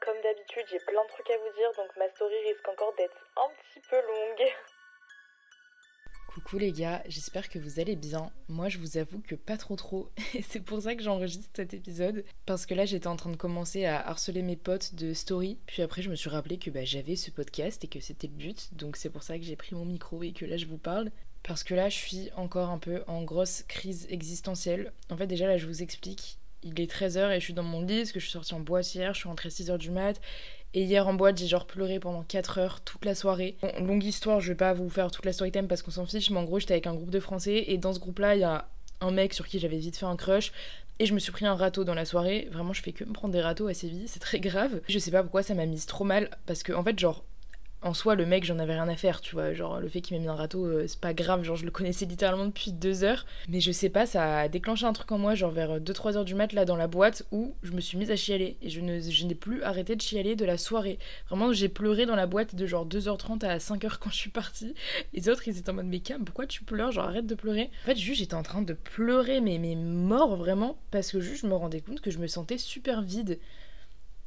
Comme d'habitude, j'ai plein de trucs à vous dire, donc ma story risque encore d'être un petit peu longue. Coucou les gars, j'espère que vous allez bien. Moi je vous avoue que pas trop trop. Et c'est pour ça que j'enregistre cet épisode. Parce que là j'étais en train de commencer à harceler mes potes de story. Puis après je me suis rappelé que bah, j'avais ce podcast et que c'était le but. Donc c'est pour ça que j'ai pris mon micro et que là je vous parle. Parce que là je suis encore un peu en grosse crise existentielle. En fait déjà là je vous explique. Il est 13h et je suis dans mon lit que je suis sortie en boîte hier, je suis rentrée 6h du mat. Et hier en boîte, j'ai genre pleuré pendant 4 heures toute la soirée. Bon, longue histoire, je vais pas vous faire toute la story time parce qu'on s'en fiche, mais en gros, j'étais avec un groupe de français et dans ce groupe-là, il y a un mec sur qui j'avais vite fait un crush et je me suis pris un râteau dans la soirée. Vraiment, je fais que me prendre des râteaux assez vite, c'est très grave. Je sais pas pourquoi ça m'a mise trop mal parce que en fait, genre en soi, le mec, j'en avais rien à faire, tu vois. Genre, le fait qu'il m'ait mis un râteau, euh, c'est pas grave. Genre, je le connaissais littéralement depuis deux heures. Mais je sais pas, ça a déclenché un truc en moi, genre vers 2-3 heures du mat, là, dans la boîte, où je me suis mise à chialer. Et je, ne, je n'ai plus arrêté de chialer de la soirée. Vraiment, j'ai pleuré dans la boîte de genre 2h30 à 5h quand je suis partie. Les autres, ils étaient en mode, mais Cam, pourquoi tu pleures? Genre, arrête de pleurer. En fait, juste, j'étais en train de pleurer, mais, mais mort, vraiment. Parce que juste, je me rendais compte que je me sentais super vide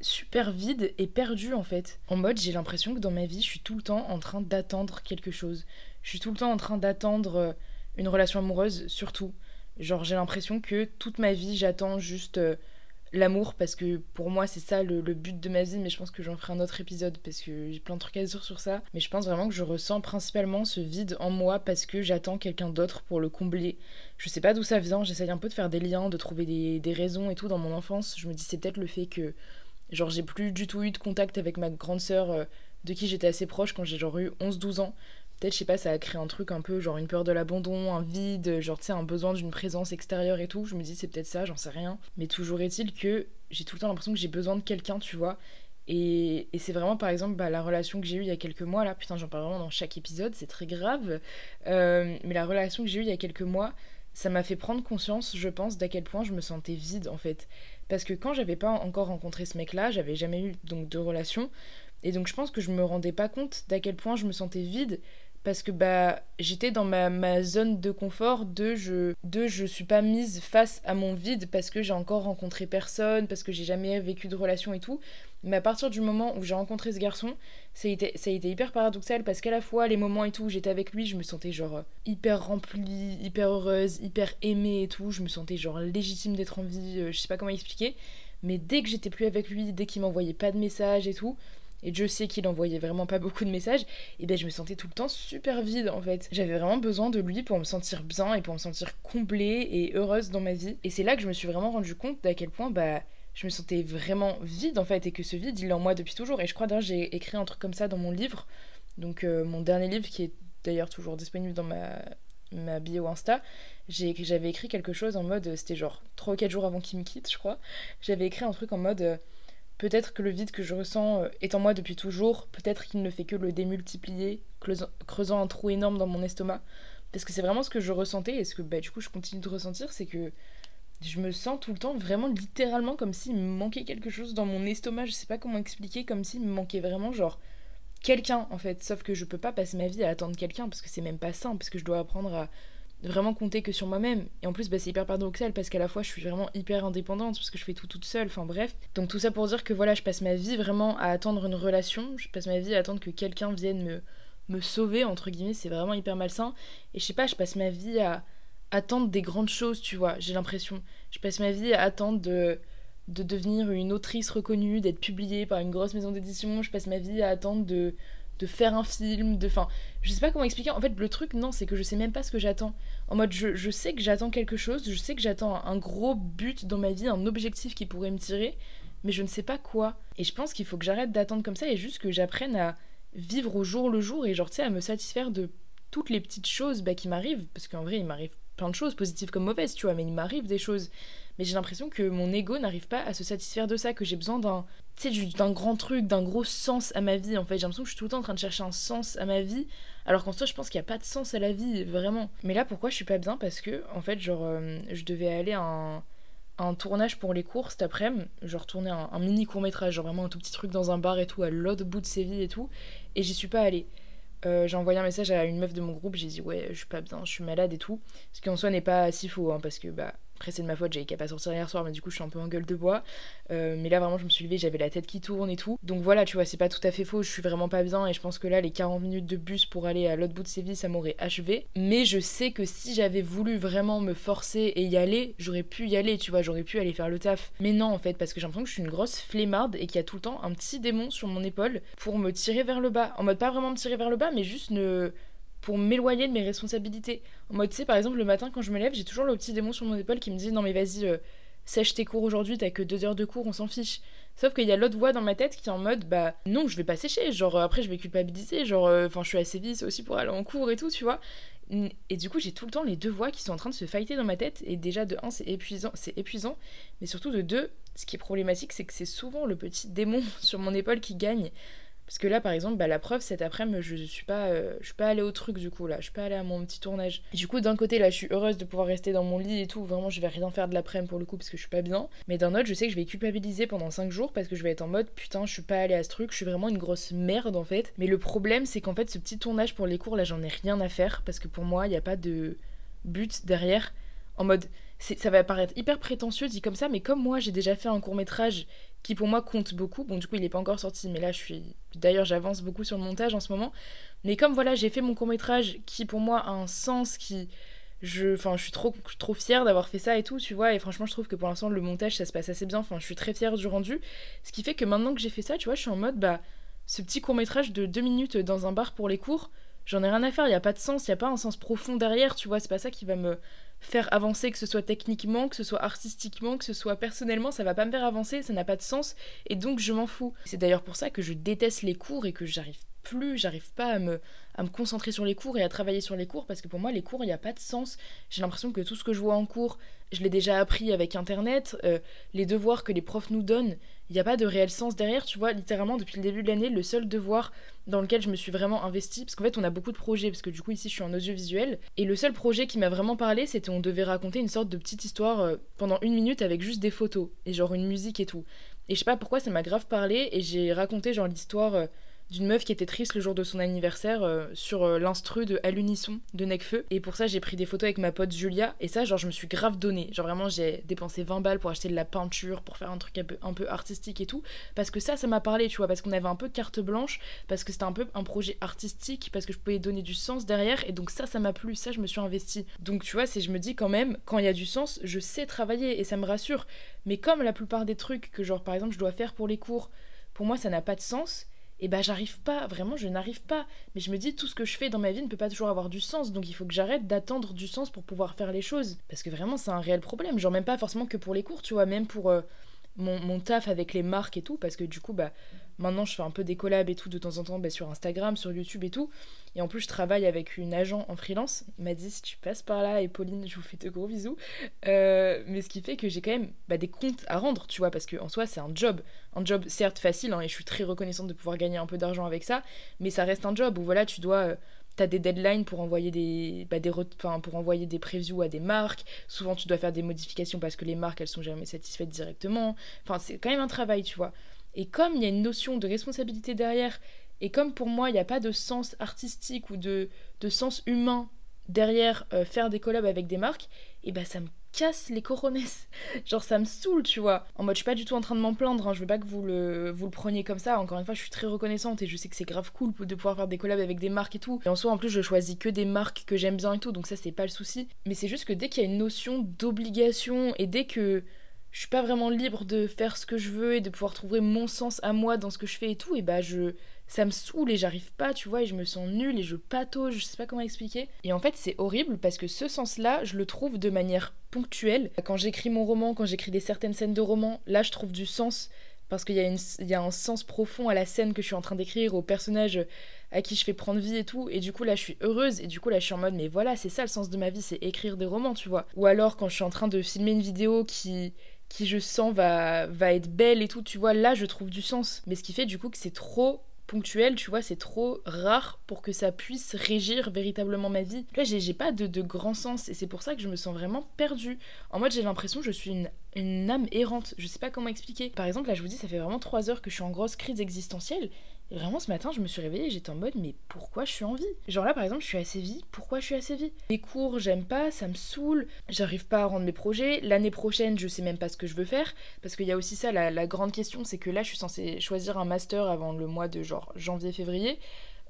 super vide et perdu en fait. En mode, j'ai l'impression que dans ma vie, je suis tout le temps en train d'attendre quelque chose. Je suis tout le temps en train d'attendre euh, une relation amoureuse, surtout. Genre, j'ai l'impression que toute ma vie, j'attends juste euh, l'amour parce que pour moi, c'est ça le, but de ma vie. Mais je pense que j'en ferai un autre épisode parce que j'ai plein de trucs à dire sur ça. Mais je pense vraiment que je ressens principalement ce vide en moi parce que j'attends quelqu'un d'autre pour le combler. Je sais pas d'où ça vient. J'essaye un peu de faire des liens, de trouver des, des raisons et tout dans mon enfance. Je me dis, c'est peut-être le fait que Genre, j'ai plus du tout eu de contact avec ma grande sœur euh, de qui j'étais assez proche quand j'ai genre eu 11-12 ans. Peut-être, je sais pas, ça a créé un truc un peu genre une peur de l'abandon, un vide, genre tu sais, un besoin d'une présence extérieure et tout. Je me dis, c'est peut-être ça, j'en sais rien. Mais toujours est-il que j'ai tout le temps l'impression que j'ai besoin de quelqu'un, tu vois. Et, et c'est vraiment, par exemple, bah, la relation que j'ai eue il y a quelques mois, là, putain, j'en parle vraiment dans chaque épisode, c'est très grave. Euh, mais la relation que j'ai eue il y a quelques mois, ça m'a fait prendre conscience, je pense, d'à quel point je me sentais vide, en fait. Parce que quand j'avais pas encore rencontré ce mec-là, j'avais jamais eu donc de relation. Et donc je pense que je me rendais pas compte d'à quel point je me sentais vide parce que bah j'étais dans ma, ma, zone de confort de je de je suis pas mise face à mon vide parce que j'ai encore rencontré personne parce que j'ai jamais vécu de relation et tout. Mais à partir du moment où j'ai rencontré ce garçon ça a été ça a été hyper paradoxal parce qu'à la fois les moments et tout où j'étais avec lui je me sentais genre hyper remplie hyper heureuse hyper aimée et tout. Je me sentais genre légitime d'être en vie euh, je sais pas comment expliquer. Mais dès que j'étais plus avec lui dès qu'il m'envoyait pas de messages et tout et je sais qu'il envoyait vraiment pas beaucoup de messages, et ben je me sentais tout le temps super vide en fait. J'avais vraiment besoin de lui pour me sentir bien et pour me sentir comblée et heureuse dans ma vie. Et c'est là que je me suis vraiment rendu compte d'à quel point bah je me sentais vraiment vide en fait et que ce vide il est en moi depuis toujours. Et je crois d'ailleurs j'ai écrit un truc comme ça dans mon livre, donc euh, mon dernier livre qui est d'ailleurs toujours disponible dans ma ma bio Insta, j'avais écrit quelque chose en mode, c'était genre 3 ou 4 jours avant qu'il me quitte, je crois. J'avais écrit un truc en mode, euh, Peut-être que le vide que je ressens euh, est en moi depuis toujours, peut-être qu'il ne fait que le démultiplier, creusant un trou énorme dans mon estomac. Parce que c'est vraiment ce que je ressentais et ce que bah, du coup je continue de ressentir, c'est que je me sens tout le temps vraiment littéralement comme s'il me manquait quelque chose dans mon estomac, je sais pas comment expliquer, comme s'il me manquait vraiment genre quelqu'un en fait. Sauf que je peux pas passer ma vie à attendre quelqu'un parce que c'est même pas sain, parce que je dois apprendre à vraiment compter que sur moi-même. Et en plus, bah, c'est hyper paradoxal parce qu'à la fois, je suis vraiment hyper indépendante parce que je fais tout toute seule. Enfin bref. Donc tout ça pour dire que voilà, je passe ma vie vraiment à attendre une relation. Je passe ma vie à attendre que quelqu'un vienne me, me sauver, entre guillemets. C'est vraiment hyper malsain. Et je sais pas, je passe ma vie à attendre des grandes choses, tu vois. J'ai l'impression. Je passe ma vie à attendre de de devenir une autrice reconnue, d'être publiée par une grosse maison d'édition. Je passe ma vie à attendre de de faire un film, de. Enfin, je sais pas comment expliquer. En fait, le truc, non, c'est que je sais même pas ce que j'attends. En mode, je, je sais que j'attends quelque chose, je sais que j'attends un gros but dans ma vie, un objectif qui pourrait me tirer, mais je ne sais pas quoi. Et je pense qu'il faut que j'arrête d'attendre comme ça et juste que j'apprenne à vivre au jour le jour et genre, tu sais, à me satisfaire de toutes les petites choses bah, qui m'arrivent. Parce qu'en vrai, il m'arrive plein de choses, positives comme mauvaises, tu vois, mais il m'arrive des choses. Mais j'ai l'impression que mon ego n'arrive pas à se satisfaire de ça, que j'ai besoin d'un, d'un grand truc, d'un gros sens à ma vie. En fait, j'ai l'impression que je suis tout le temps en train de chercher un sens à ma vie, alors qu'en soi, je pense qu'il n'y a pas de sens à la vie, vraiment. Mais là, pourquoi je suis pas bien? Parce que, en fait, genre, euh, je devais aller à un, un tournage pour les cours cet après-midi. Genre tourner un, mini court-métrage, genre vraiment un tout petit truc dans un bar et tout, à l'autre bout de Séville et tout. Et j'y suis pas allée. Euh, j'ai envoyé un message à une meuf de mon groupe, j'ai dit ouais, je suis pas bien, je suis malade et tout. Ce qui en soi n'est pas si faux, hein, parce que bah après, c'est de ma faute, j'avais qu'à pas sortir hier soir, mais du coup, je suis un peu en gueule de bois. Euh, mais là, vraiment, je me suis levée, j'avais la tête qui tourne et tout. Donc voilà, tu vois, c'est pas tout à fait faux, je suis vraiment pas bien. Et je pense que là, les 40 minutes de bus pour aller à l'autre bout de Séville, ça m'aurait achevé. Mais je sais que si j'avais voulu vraiment me forcer et y aller, j'aurais pu y aller, tu vois, j'aurais pu aller faire le taf. Mais non, en fait, parce que j'ai l'impression que je suis une grosse flemmarde et qu'il y a tout le temps un petit démon sur mon épaule pour me tirer vers le bas. En mode, pas vraiment me tirer vers le bas, mais juste ne pour m'éloigner de mes responsabilités. En mode, tu sais, par exemple, le matin quand je me lève, j'ai toujours le petit démon sur mon épaule qui me dit Non, mais vas-y, euh, sèche tes cours aujourd'hui, t'as que deux heures de cours, on s'en fiche. Sauf qu'il y a l'autre voix dans ma tête qui est en mode Bah non, je vais pas sécher, genre après je vais culpabiliser, genre, euh, enfin, je suis assez vite aussi pour aller en cours et tout, tu vois. Et du coup, j'ai tout le temps les deux voix qui sont en train de se fighter dans ma tête. Et déjà, de un, c'est épuisant, c'est épuisant. Mais surtout, de deux, ce qui est problématique, c'est que c'est souvent le petit démon sur mon épaule qui gagne. Parce que là, par exemple, bah, la preuve, cet après-midi, je suis pas, euh, pas allée au truc du coup là, je suis pas allée à mon petit tournage. Du coup, d'un côté, là, je suis heureuse de pouvoir rester dans mon lit et tout. Vraiment, je vais rien faire de l'après-midi pour le coup parce que je suis pas bien. Mais d'un autre, je sais que je vais culpabiliser pendant 5 jours parce que je vais être en mode putain, je suis pas allée à ce truc, je suis vraiment une grosse merde en fait. Mais le problème, c'est qu'en fait, ce petit tournage pour les cours là, j'en ai rien à faire parce que pour moi, il n'y a pas de but derrière. En mode, ça va paraître hyper prétentieux dit comme ça, mais comme moi j'ai déjà fait un court métrage qui pour moi compte beaucoup, bon du coup il n'est pas encore sorti, mais là je suis, d'ailleurs j'avance beaucoup sur le montage en ce moment, mais comme voilà j'ai fait mon court métrage qui pour moi a un sens, qui, je, enfin je suis trop, trop fière d'avoir fait ça et tout, tu vois, et franchement je trouve que pour l'instant le montage ça se passe assez bien, enfin je suis très fière du rendu, ce qui fait que maintenant que j'ai fait ça, tu vois, je suis en mode bah ce petit court métrage de deux minutes dans un bar pour les cours, j'en ai rien à faire, il n'y a pas de sens, il n'y a pas un sens profond derrière, tu vois, c'est pas ça qui va me faire avancer, que ce soit techniquement, que ce soit artistiquement, que ce soit personnellement, ça va pas me faire avancer, ça n'a pas de sens, et donc je m'en fous. C'est d'ailleurs pour ça que je déteste les cours et que j'arrive plus, j'arrive pas à me, à me concentrer sur les cours et à travailler sur les cours, parce que pour moi, les cours, il n'y a pas de sens. J'ai l'impression que tout ce que je vois en cours, je l'ai déjà appris avec Internet, euh, les devoirs que les profs nous donnent, il n'y a pas de réel sens derrière, tu vois, littéralement, depuis le début de l'année, le seul devoir dans lequel je me suis vraiment investie, parce qu'en fait on a beaucoup de projets, parce que du coup ici je suis en audiovisuel, et le seul projet qui m'a vraiment parlé c'était on devait raconter une sorte de petite histoire euh, pendant une minute avec juste des photos, et genre une musique et tout. Et je sais pas pourquoi ça m'a grave parlé, et j'ai raconté genre l'histoire... Euh, d'une meuf qui était triste le jour de son anniversaire euh, sur euh, l'instru de À l'unisson de Necfeu. Et pour ça, j'ai pris des photos avec ma pote Julia. Et ça, genre, je me suis grave donné. Genre, vraiment, j'ai dépensé 20 balles pour acheter de la peinture, pour faire un truc un peu, un peu artistique et tout. Parce que ça, ça m'a parlé, tu vois. Parce qu'on avait un peu carte blanche. Parce que c'était un peu un projet artistique. Parce que je pouvais donner du sens derrière. Et donc, ça, ça m'a plu. Ça, je me suis investi. Donc, tu vois, c'est je me dis quand même, quand il y a du sens, je sais travailler. Et ça me rassure. Mais comme la plupart des trucs que, genre, par exemple, je dois faire pour les cours, pour moi, ça n'a pas de sens et bah j'arrive pas, vraiment je n'arrive pas. Mais je me dis tout ce que je fais dans ma vie ne peut pas toujours avoir du sens, donc il faut que j'arrête d'attendre du sens pour pouvoir faire les choses. Parce que vraiment c'est un réel problème, genre même pas forcément que pour les cours, tu vois, même pour euh, mon, mon, taf avec les marques et tout, parce que du coup bah Maintenant, je fais un peu des collabs et tout de temps en temps bah, sur Instagram, sur YouTube et tout. Et en plus, je travaille avec une agent en freelance. M'a dit si tu passes par là, et Pauline, je vous fais de gros bisous. Euh, mais ce qui fait que j'ai quand même bah, des comptes à rendre, tu vois, parce qu'en soi, c'est un job. Un job certes facile, hein, et je suis très reconnaissante de pouvoir gagner un peu d'argent avec ça. Mais ça reste un job où voilà, tu dois. Euh, T'as des deadlines pour envoyer des, bah, des pour envoyer des previews à des marques. Souvent, tu dois faire des modifications parce que les marques, elles sont jamais satisfaites directement. Enfin, c'est quand même un travail, tu vois. Et comme il y a une notion de responsabilité derrière, et comme pour moi il n'y a pas de sens artistique ou de, de sens humain derrière euh, faire des collabs avec des marques, et bah ça me casse les coronesses. Genre ça me saoule, tu vois. En mode je suis pas du tout en train de m'en plaindre, hein. je veux pas que vous le, vous le preniez comme ça. Encore une fois, je suis très reconnaissante et je sais que c'est grave cool de pouvoir faire des collabs avec des marques et tout. Et en soi, en plus, je choisis que des marques que j'aime bien et tout, donc ça c'est pas le souci. Mais c'est juste que dès qu'il y a une notion d'obligation et dès que je suis pas vraiment libre de faire ce que je veux et de pouvoir trouver mon sens à moi dans ce que je fais et tout, et bah je ça me saoule et j'arrive pas, tu vois, et je me sens nulle et je patauge, je sais pas comment expliquer. Et en fait, c'est horrible parce que ce sens-là, je le trouve de manière ponctuelle. Quand j'écris mon roman, quand j'écris des certaines scènes de roman, là, je trouve du sens parce qu'il y, a y a un sens profond à la scène que je suis en train d'écrire, au personnage à qui je fais prendre vie et tout. Et du coup, là, je suis heureuse. Et du coup, là, je suis en mode, mais voilà, c'est ça le sens de ma vie, c'est écrire des romans, tu vois. Ou alors, quand je suis en train de filmer une vidéo qui qui je sens va, va être belle et tout, tu vois, là je trouve du sens. Mais ce qui fait du coup que c'est trop ponctuel, tu vois, c'est trop rare pour que ça puisse régir véritablement ma vie. Là, j'ai pas de, de, grand sens et c'est pour ça que je me sens vraiment perdue. En mode, j'ai l'impression que je suis une, une, âme errante. Je sais pas comment expliquer. Par exemple, là, je vous dis, ça fait vraiment 3 heures que je suis en grosse crise existentielle et vraiment, ce matin, je me suis réveillée et j'étais en mode, mais pourquoi je suis en vie? Genre là, par exemple, je suis assez vie, pourquoi je suis assez vie? Les cours, j'aime pas, ça me saoule, j'arrive pas à rendre mes projets. L'année prochaine, je sais même pas ce que je veux faire. Parce qu'il y a aussi ça, la, la grande question, c'est que là, je suis censée choisir un master avant le mois de genre janvier-février.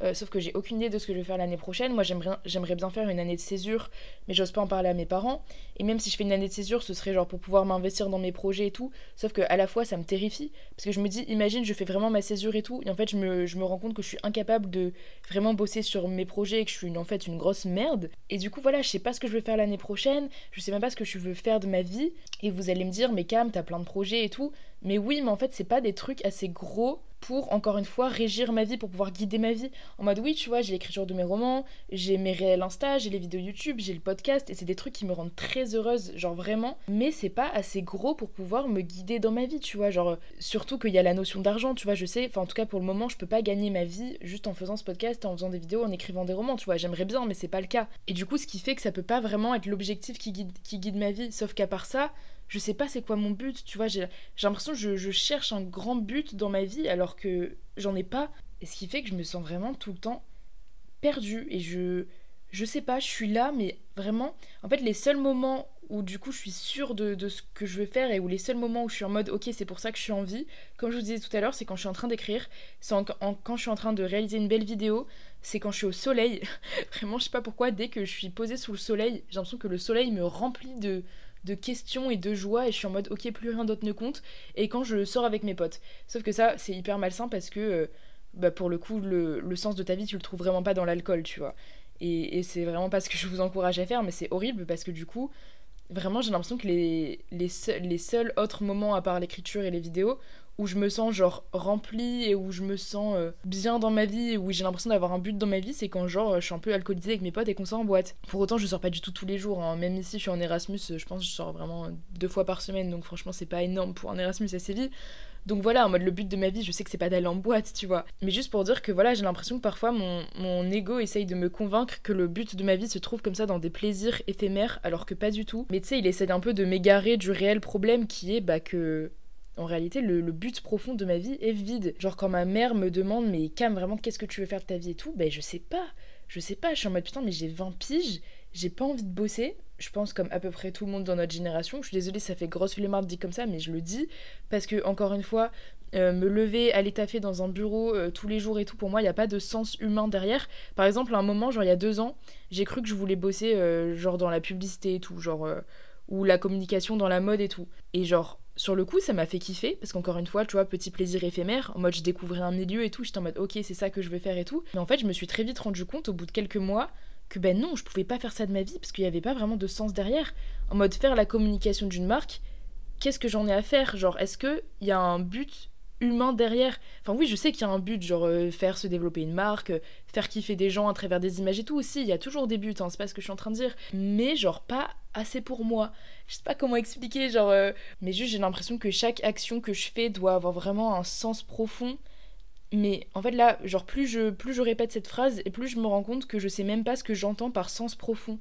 Euh, sauf que j'ai aucune idée de ce que je vais faire l'année prochaine. Moi, j'aimerais bien faire une année de césure, mais j'ose pas en parler à mes parents. Et même si je fais une année de césure, ce serait genre pour pouvoir m'investir dans mes projets et tout. Sauf que à la fois, ça me terrifie. Parce que je me dis, imagine, je fais vraiment ma césure et tout. Et en fait, je me, rends compte que je suis incapable de vraiment bosser sur mes projets et que je suis en fait une grosse merde. Et du coup, voilà, je sais pas ce que je vais faire l'année prochaine. Je sais même pas ce que je veux faire de ma vie. Et vous allez me dire, mais Cam, t'as plein de projets et tout. Mais oui, mais en fait, c'est pas des trucs assez gros pour, encore une fois, régir ma vie, pour pouvoir guider ma vie. En mode, oui, tu vois, j'ai l'écriture de mes romans, j'ai mes réels Insta, j'ai les vidéos YouTube, j'ai le podcast, et c'est des trucs qui me rendent très heureuse, genre vraiment. Mais c'est pas assez gros pour pouvoir me guider dans ma vie, tu vois. Genre, surtout qu'il y a la notion d'argent, tu vois, je sais, enfin, en tout cas, pour le moment, je peux pas gagner ma vie juste en faisant ce podcast, en faisant des vidéos, en écrivant des romans, tu vois. J'aimerais bien, mais c'est pas le cas. Et du coup, ce qui fait que ça peut pas vraiment être l'objectif qui guide, qui guide ma vie. Sauf qu'à part ça, je sais pas c'est quoi mon but, tu vois, j'ai l'impression que je, cherche un grand but dans ma vie alors que j'en ai pas. Et ce qui fait que je me sens vraiment tout le temps perdue et je je sais pas, je suis là mais vraiment en fait les seuls moments où du coup je suis sûre de, de, ce que je veux faire et où les seuls moments où je suis en mode ok c'est pour ça que je suis en vie, comme je vous disais tout à l'heure, c'est quand je suis en train d'écrire, c'est quand je suis en train de réaliser une belle vidéo, c'est quand je suis au soleil. Vraiment je sais pas pourquoi, dès que je suis posée sous le soleil, j'ai l'impression que le soleil me remplit de, de questions et de joie et je suis en mode ok plus rien d'autre ne compte et quand je sors avec mes potes. Sauf que ça c'est hyper malsain parce que euh, bah, pour le coup le, sens de ta vie tu le trouves vraiment pas dans l'alcool tu vois. Et, et c'est vraiment pas ce que je vous encourage à faire mais c'est horrible parce que du coup vraiment j'ai l'impression que les, les seuls autres moments à part l'écriture et les vidéos où je me sens genre remplie et où je me sens euh, bien dans ma vie où j'ai l'impression d'avoir un but dans ma vie, c'est quand genre je suis un peu alcoolisée avec mes potes et qu'on sort en boîte. Pour autant, je sors pas du tout tous les jours, hein. même ici je suis en Erasmus, je pense que je sors vraiment deux fois par semaine, donc franchement c'est pas énorme pour un Erasmus à Séville. Donc voilà, en mode le but de ma vie, je sais que c'est pas d'aller en boîte, tu vois. Mais juste pour dire que voilà, j'ai l'impression que parfois mon, mon ego essaye de me convaincre que le but de ma vie se trouve comme ça dans des plaisirs éphémères, alors que pas du tout. Mais tu sais, il essaie un peu de m'égarer du réel problème qui est bah que en réalité, le, but profond de ma vie est vide. Genre, quand ma mère me demande, mais Cam, vraiment, qu'est-ce que tu veux faire de ta vie et tout, ben je sais pas. Je sais pas, je suis en mode putain, mais j'ai 20 piges, j'ai pas envie de bosser. Je pense comme à peu près tout le monde dans notre génération. Je suis désolée, ça fait grosse flemmarde dit comme ça, mais je le dis. Parce que, encore une fois, euh, me lever, aller taffer dans un bureau euh, tous les jours et tout, pour moi, il n'y a pas de sens humain derrière. Par exemple, à un moment, genre il y a deux ans, j'ai cru que je voulais bosser euh, genre dans la publicité et tout, genre ou la communication dans la mode et tout. Et genre, sur le coup, ça m'a fait kiffer, parce qu'encore une fois, tu vois, petit plaisir éphémère, en mode je découvrais un milieu et tout, j'étais en mode ok, c'est ça que je veux faire et tout. Mais en fait, je me suis très vite rendu compte, au bout de quelques mois, que ben non, je pouvais pas faire ça de ma vie, parce qu'il n'y avait pas vraiment de sens derrière. En mode faire la communication d'une marque, qu'est-ce que j'en ai à faire? Genre, est-ce qu'il y a un but humain derrière? Enfin oui, je sais qu'il y a un but, genre euh, faire se développer une marque, euh, faire kiffer des gens à travers des images et tout aussi, il y a toujours des buts, hein, c'est pas ce que je suis en train de dire, mais genre pas assez pour moi. Je sais pas comment expliquer, genre... Euh, mais juste j'ai l'impression que chaque action que je fais doit avoir vraiment un sens profond. Mais en fait là, genre plus je, plus je répète cette phrase et plus je me rends compte que je sais même pas ce que j'entends par sens profond.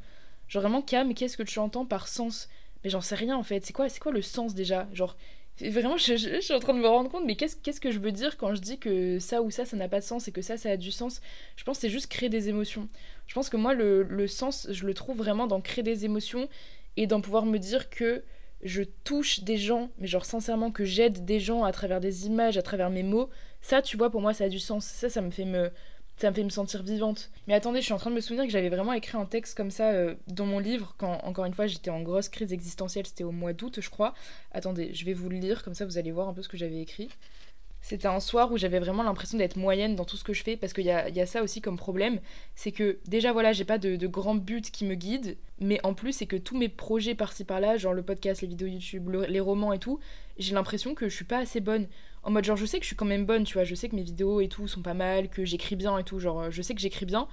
Genre vraiment, Cam, qu'est-ce que tu entends par sens? Mais j'en sais rien en fait. C'est quoi, c'est quoi le sens déjà? Genre, Vraiment, je, suis en train de me rendre compte, mais qu'est-ce que je veux dire quand je dis que ça ou ça, ça n'a pas de sens et que ça, ça a du sens? Je pense que c'est juste créer des émotions. Je pense que moi, le, le, sens, je le trouve vraiment dans créer des émotions et dans pouvoir me dire que je touche des gens, mais genre sincèrement que j'aide des gens à travers des images, à travers mes mots. Ça, tu vois, pour moi, ça a du sens. Ça, ça me fait me, ça me fait me sentir vivante. Mais attendez, je suis en train de me souvenir que j'avais vraiment écrit un texte comme ça euh, dans mon livre, quand encore une fois j'étais en grosse crise existentielle, c'était au mois d'août je crois. Attendez, je vais vous le lire, comme ça vous allez voir un peu ce que j'avais écrit. C'était un soir où j'avais vraiment l'impression d'être moyenne dans tout ce que je fais, parce qu'il y a, ça aussi comme problème, c'est que déjà voilà, j'ai pas de, de grands buts qui me guident, mais en plus c'est que tous mes projets par-ci par-là, genre le podcast, les vidéos YouTube, les romans et tout, j'ai l'impression que je suis pas assez bonne. En mode genre je sais que je suis quand même bonne, tu vois, je sais que mes vidéos et tout sont pas mal, que j'écris bien et tout, genre je sais que j'écris bien,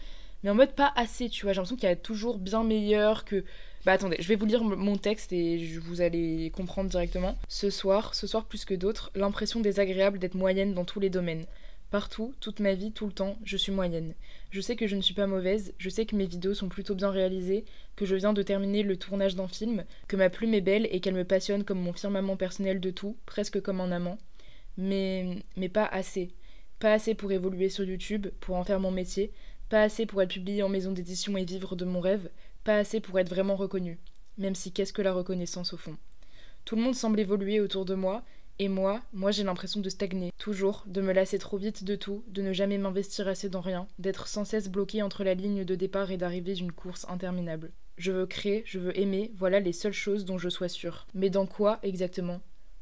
mais en mode pas assez, tu vois, j'ai l'impression qu'il y a toujours bien meilleur, que bah attendez, je vais vous lire mon texte et vous allez comprendre directement. Ce soir, ce soir plus que d'autres, l'impression désagréable d'être moyenne dans tous les domaines. Partout, toute ma vie, tout le temps, je suis moyenne. Je sais que je ne suis pas mauvaise, je sais que mes vidéos sont plutôt bien réalisées, que je viens de terminer le tournage d'un film, que ma plume est belle et qu'elle me passionne comme mon firmament personnel de tout, presque comme un amant. Mais, mais pas assez. Pas assez pour évoluer sur YouTube, pour en faire mon métier, pas assez pour être publié en maison d'édition et vivre de mon rêve, pas assez pour être vraiment reconnu, même si qu'est-ce que la reconnaissance au fond? Tout le monde semble évoluer autour de moi, et moi, moi j'ai l'impression de stagner, toujours, de me lasser trop vite de tout, de ne jamais m'investir assez dans rien, d'être sans cesse bloqué entre la ligne de départ et d'arrivée d'une course interminable. Je veux créer, je veux aimer, voilà les seules choses dont je sois sûre. Mais dans quoi exactement?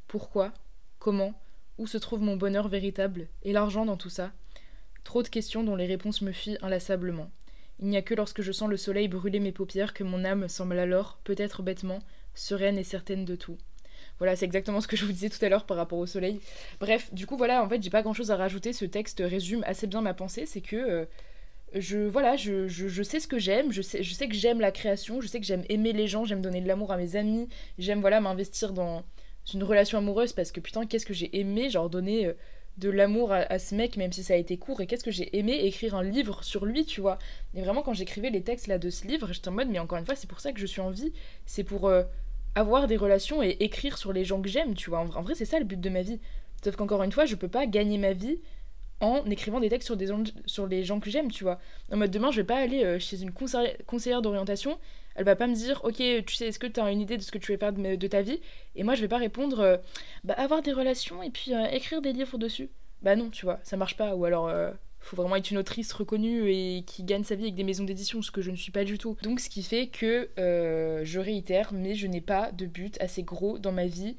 Pourquoi? Comment? Où se trouve mon bonheur véritable? Et l'argent dans tout ça? Trop de questions dont les réponses me fuient inlassablement. Il n'y a que lorsque je sens le soleil brûler mes paupières que mon âme semble alors, peut-être bêtement, sereine et certaine de tout. Voilà, c'est exactement ce que je vous disais tout à l'heure par rapport au soleil. Bref, du coup, voilà, en fait, j'ai pas grand chose à rajouter. Ce texte résume assez bien ma pensée. C'est que euh, je, voilà, je, je, sais ce que j'aime. Je sais, je sais que j'aime la création. Je sais que j'aime aimer les gens. J'aime donner de l'amour à mes amis. J'aime, voilà, m'investir dans une relation amoureuse parce que putain, qu'est-ce que j'ai aimé, genre donner. De l'amour à, ce mec, même si ça a été court. Et qu'est-ce que j'ai aimé écrire un livre sur lui, tu vois. Et vraiment, quand j'écrivais les textes là de ce livre, j'étais en mode, mais encore une fois, c'est pour ça que je suis en vie. C'est pour euh, avoir des relations et écrire sur les gens que j'aime, tu vois. En, vrai, c'est ça le but de ma vie. Sauf qu'encore une fois, je peux pas gagner ma vie en écrivant des textes sur, des, sur les gens que j'aime, tu vois. En mode, demain, je vais pas aller euh, chez une conseillère d'orientation elle va pas me dire, ok, tu sais, est-ce que tu as une idée de ce que tu veux faire de, ta vie? Et moi, je vais pas répondre, euh, bah, avoir des relations et puis euh, écrire des livres dessus. Bah non, tu vois, ça marche pas. Ou alors, euh, faut vraiment être une autrice reconnue et qui gagne sa vie avec des maisons d'édition, ce que je ne suis pas du tout. Donc, ce qui fait que je réitère, mais je n'ai pas de but assez gros dans ma vie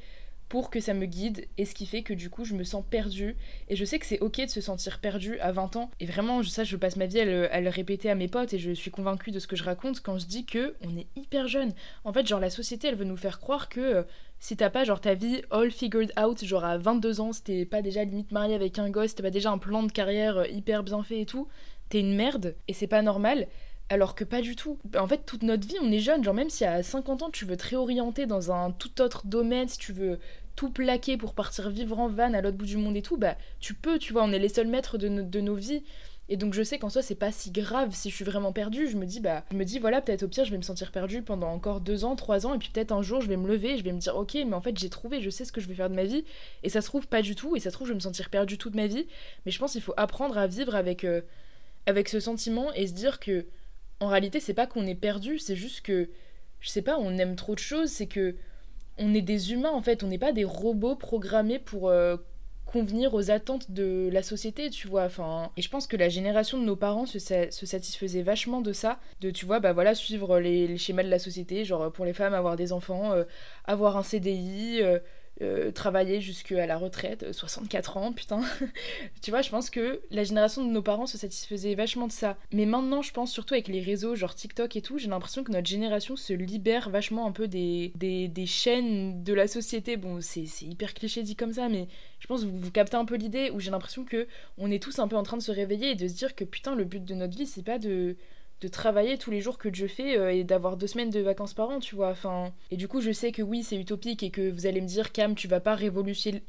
pour que ça me guide et ce qui fait que du coup je me sens perdue. Et je sais que c'est ok de se sentir perdue à 20 ans. Et vraiment ça je passe ma vie à le, répéter à mes potes et je suis convaincue de ce que je raconte quand je dis que on est hyper jeune. En fait genre la société elle veut nous faire croire que euh, si t'as pas genre ta vie all figured out genre à 22 ans si pas déjà limite marié avec un gosse t'as pas déjà un plan de carrière euh, hyper bien fait et tout t'es une merde. Et c'est pas normal alors que pas du tout. En fait, toute notre vie, on est jeune. Genre, même si à 50 ans, tu veux te réorienter dans un tout autre domaine, si tu veux tout plaquer pour partir vivre en van à l'autre bout du monde et tout, bah, tu peux, tu vois, on est les seuls maîtres de, de nos vies. Et donc je sais qu'en soi c'est pas si grave si je suis vraiment perdue. Je me dis bah je me dis voilà peut-être au pire je vais me sentir perdue pendant encore deux ans, trois ans et puis peut-être un jour je vais me lever, je vais me dire ok mais en fait j'ai trouvé, je sais ce que je vais faire de ma vie et ça se trouve pas du tout et ça se trouve je vais me sentir perdue toute ma vie. Mais je pense qu'il faut apprendre à vivre avec euh, avec ce sentiment et se dire que en réalité, c'est pas qu'on est perdu, c'est juste que, je sais pas, on aime trop de choses, c'est que on est des humains en fait, on n'est pas des robots programmés pour euh, convenir aux attentes de la société, tu vois. Enfin, et je pense que la génération de nos parents se, satisfaisait vachement de ça, de tu vois, bah voilà, suivre les, schémas de la société, genre pour les femmes avoir des enfants, euh, avoir un CDI. Euh, euh, travailler jusqu'à la retraite, 64 euh, ans, putain. tu vois, je pense que la génération de nos parents se satisfaisait vachement de ça. Mais maintenant, je pense surtout avec les réseaux, genre TikTok et tout, j'ai l'impression que notre génération se libère vachement un peu des, des, chaînes de la société. Bon, c'est hyper cliché dit comme ça, mais je pense que vous, vous captez un peu l'idée où j'ai l'impression que on est tous un peu en train de se réveiller et de se dire que putain, le but de notre vie, c'est pas de de travailler tous les jours que je fais euh, et d'avoir deux semaines de vacances par an, tu vois. Enfin, et du coup, je sais que oui, c'est utopique et que vous allez me dire, Cam, tu vas pas révolutionner,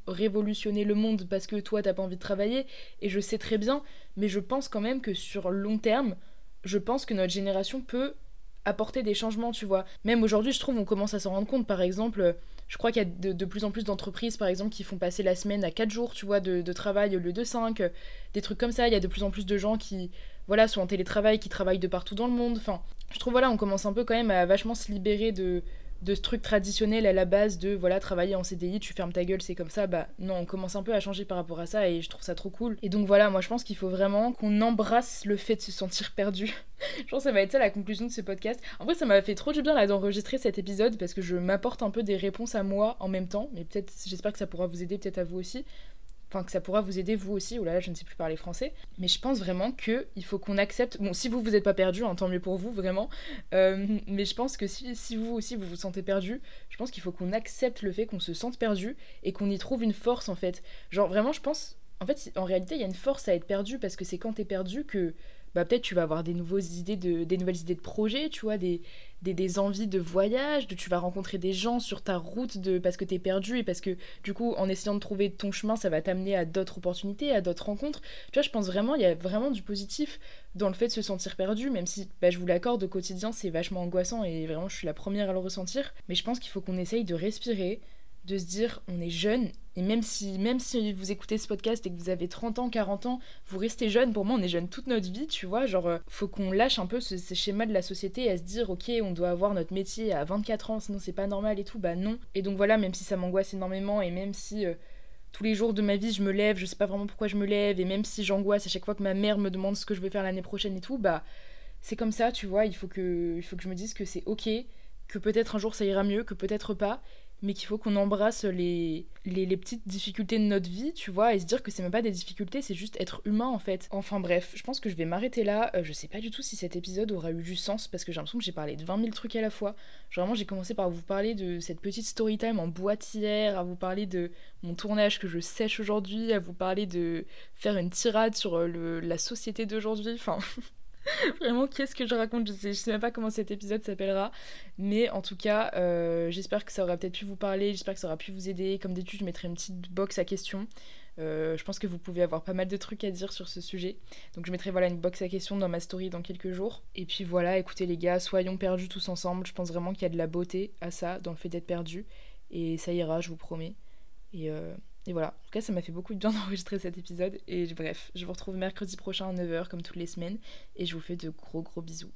le monde parce que toi, t'as pas envie de travailler. Et je sais très bien, mais je pense quand même que sur long terme, je pense que notre génération peut apporter des changements, tu vois. Même aujourd'hui, je trouve, on commence à s'en rendre compte. Par exemple, je crois qu'il y a de, plus en plus d'entreprises, par exemple, qui font passer la semaine à 4 jours, tu vois, de, de travail au lieu de 5. Des trucs comme ça. Il y a de plus en plus de gens qui voilà, soit en télétravail, qui travaillent de partout dans le monde. Enfin, je trouve, voilà, on commence un peu quand même à vachement se libérer de, de ce truc traditionnel à la base de voilà travailler en CDI tu fermes ta gueule c'est comme ça. Bah non on commence un peu à changer par rapport à ça et je trouve ça trop cool. Et donc voilà moi je pense qu'il faut vraiment qu'on embrasse le fait de se sentir perdu. Je pense que ça va être ça la conclusion de ce podcast. En vrai ça m'a fait trop du bien là d'enregistrer cet épisode parce que je m'apporte un peu des réponses à moi en même temps. Mais peut-être j'espère que ça pourra vous aider peut-être à vous aussi enfin que ça pourra vous aider vous aussi. Ou là, je ne sais plus parler français, mais je pense vraiment que il faut qu'on accepte. Bon, si vous vous êtes pas perdu, hein, tant mieux pour vous vraiment. Euh, mais je pense que si, si, vous aussi vous vous sentez perdu, je pense qu'il faut qu'on accepte le fait qu'on se sente perdu et qu'on y trouve une force en fait. Genre vraiment, je pense. En fait, en réalité, il y a une force à être perdu parce que c'est quand t'es perdu que bah peut-être tu vas avoir des nouvelles idées de des nouvelles idées de projet tu vois des, des, envies de voyage de tu vas rencontrer des gens sur ta route de parce que t'es perdu et parce que du coup en essayant de trouver ton chemin ça va t'amener à d'autres opportunités à d'autres rencontres. Tu vois je pense vraiment il y a vraiment du positif dans le fait de se sentir perdu même si bah, je vous l'accorde au quotidien c'est vachement angoissant et vraiment je suis la première à le ressentir. Mais je pense qu'il faut qu'on essaye de respirer de se dire on est jeune et même si même si vous écoutez ce podcast et que vous avez 30 ans, 40 ans, vous restez jeune, pour moi on est jeune toute notre vie, tu vois, genre euh, faut qu'on lâche un peu ce, ces schémas de la société à se dire OK, on doit avoir notre métier à 24 ans sinon c'est pas normal et tout, bah non. Et donc voilà, même si ça m'angoisse énormément et même si euh, tous les jours de ma vie je me lève, je sais pas vraiment pourquoi je me lève et même si j'angoisse à chaque fois que ma mère me demande ce que je vais faire l'année prochaine et tout, bah c'est comme ça, tu vois, il faut que il faut que je me dise que c'est OK, que peut-être un jour ça ira mieux, que peut-être pas mais qu'il faut qu'on embrasse les, les, petites difficultés de notre vie, tu vois, et se dire que c'est même pas des difficultés, c'est juste être humain en fait. Enfin bref, je pense que je vais m'arrêter là. Euh, je sais pas du tout si cet épisode aura eu du sens parce que j'ai l'impression que j'ai parlé de 20 000 trucs à la fois. Genre vraiment, j'ai commencé par vous parler de cette petite story time en boîtière, à vous parler de mon tournage que je sèche aujourd'hui, à vous parler de faire une tirade sur euh, le, la société d'aujourd'hui. Enfin. Vraiment, qu'est-ce que je raconte je sais, je sais même pas comment cet épisode s'appellera. Mais en tout cas, euh, j'espère que ça aura peut-être pu vous parler, j'espère que ça aura pu vous aider. Comme d'habitude, je mettrai une petite box à questions. Euh, je pense que vous pouvez avoir pas mal de trucs à dire sur ce sujet. Donc je mettrai voilà une box à questions dans ma story dans quelques jours. Et puis voilà, écoutez les gars, soyons perdus tous ensemble. Je pense vraiment qu'il y a de la beauté à ça, dans le fait d'être perdu. Et ça ira, je vous promets. Et euh, et voilà, en tout cas ça m'a fait beaucoup de bien d'enregistrer cet épisode. Et bref, je vous retrouve mercredi prochain à 9h comme toutes les semaines. Et je vous fais de gros gros bisous.